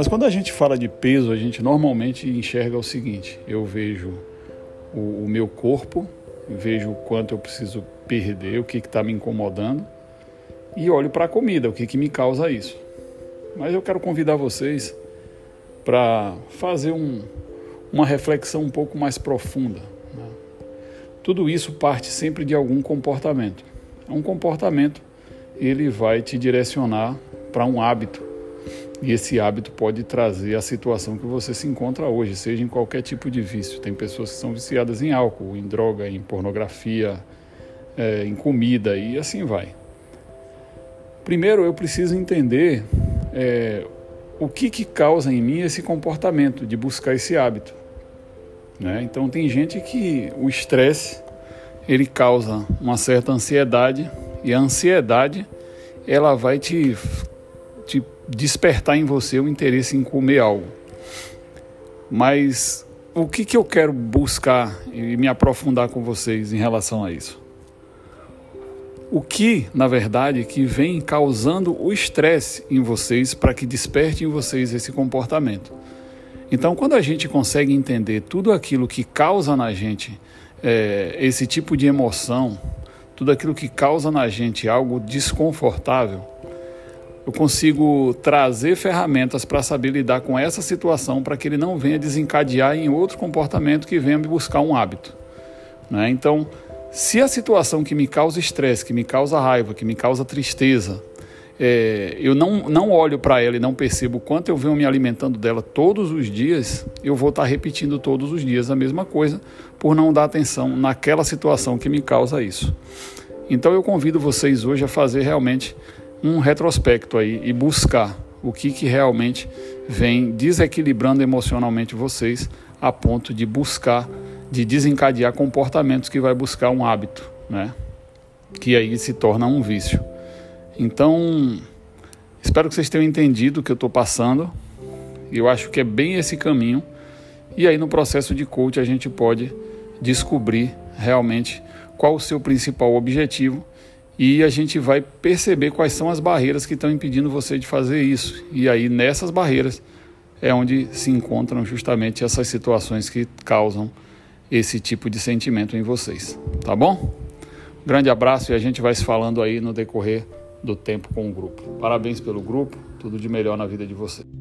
Mas quando a gente fala de peso, a gente normalmente enxerga o seguinte: eu vejo o, o meu corpo, vejo o quanto eu preciso perder, o que está me incomodando, e olho para a comida, o que, que me causa isso. Mas eu quero convidar vocês para fazer um, uma reflexão um pouco mais profunda. Né? Tudo isso parte sempre de algum comportamento. Um comportamento ele vai te direcionar para um hábito e esse hábito pode trazer a situação que você se encontra hoje, seja em qualquer tipo de vício. Tem pessoas que são viciadas em álcool, em droga, em pornografia, é, em comida e assim vai. Primeiro, eu preciso entender é, o que, que causa em mim esse comportamento de buscar esse hábito. Né? Então, tem gente que o estresse ele causa uma certa ansiedade e a ansiedade ela vai te, te despertar em você o interesse em comer algo. Mas o que, que eu quero buscar e me aprofundar com vocês em relação a isso? O que, na verdade, que vem causando o estresse em vocês para que desperte em vocês esse comportamento? Então, quando a gente consegue entender tudo aquilo que causa na gente é, esse tipo de emoção, tudo aquilo que causa na gente algo desconfortável, eu consigo trazer ferramentas para saber lidar com essa situação para que ele não venha desencadear em outro comportamento que venha me buscar um hábito. Né? Então, se a situação que me causa estresse, que me causa raiva, que me causa tristeza, é, eu não, não olho para ela e não percebo quanto eu venho me alimentando dela todos os dias, eu vou estar tá repetindo todos os dias a mesma coisa por não dar atenção naquela situação que me causa isso. Então eu convido vocês hoje a fazer realmente um retrospecto aí e buscar o que, que realmente vem desequilibrando emocionalmente vocês a ponto de buscar, de desencadear comportamentos que vai buscar um hábito, né? Que aí se torna um vício. Então, espero que vocês tenham entendido o que eu estou passando. Eu acho que é bem esse caminho. E aí no processo de coach a gente pode descobrir realmente qual o seu principal objetivo e a gente vai perceber quais são as barreiras que estão impedindo você de fazer isso. E aí nessas barreiras é onde se encontram justamente essas situações que causam esse tipo de sentimento em vocês, tá bom? Grande abraço e a gente vai se falando aí no decorrer do tempo com o grupo. Parabéns pelo grupo, tudo de melhor na vida de vocês.